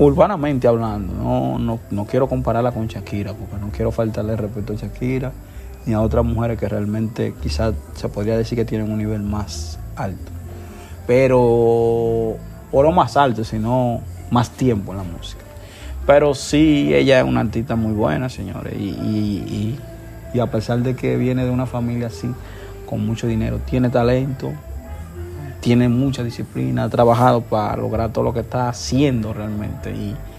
Urbanamente hablando, no, no, no quiero compararla con Shakira, porque no quiero faltarle respeto a Shakira ni a otras mujeres que realmente quizás se podría decir que tienen un nivel más alto. Pero, o no más alto, sino más tiempo en la música. Pero sí, ella es una artista muy buena, señores. Y, y- y- y a pesar de que viene de una familia así, con mucho dinero, tiene talento, tiene mucha disciplina, ha trabajado para lograr todo lo que está haciendo realmente. Y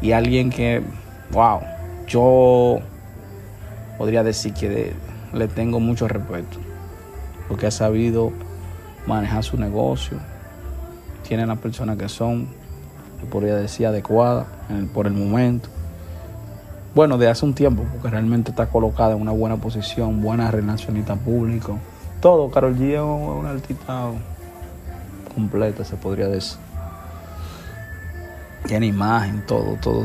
Y alguien que, wow, yo podría decir que le tengo mucho respeto, porque ha sabido manejar su negocio, tiene las personas que son, podría decir, adecuadas por el momento. Bueno, de hace un tiempo, porque realmente está colocada en una buena posición, buena relacionista público, todo. Carol G es una artista completa, se podría decir. Tiene imagen, todo, todo.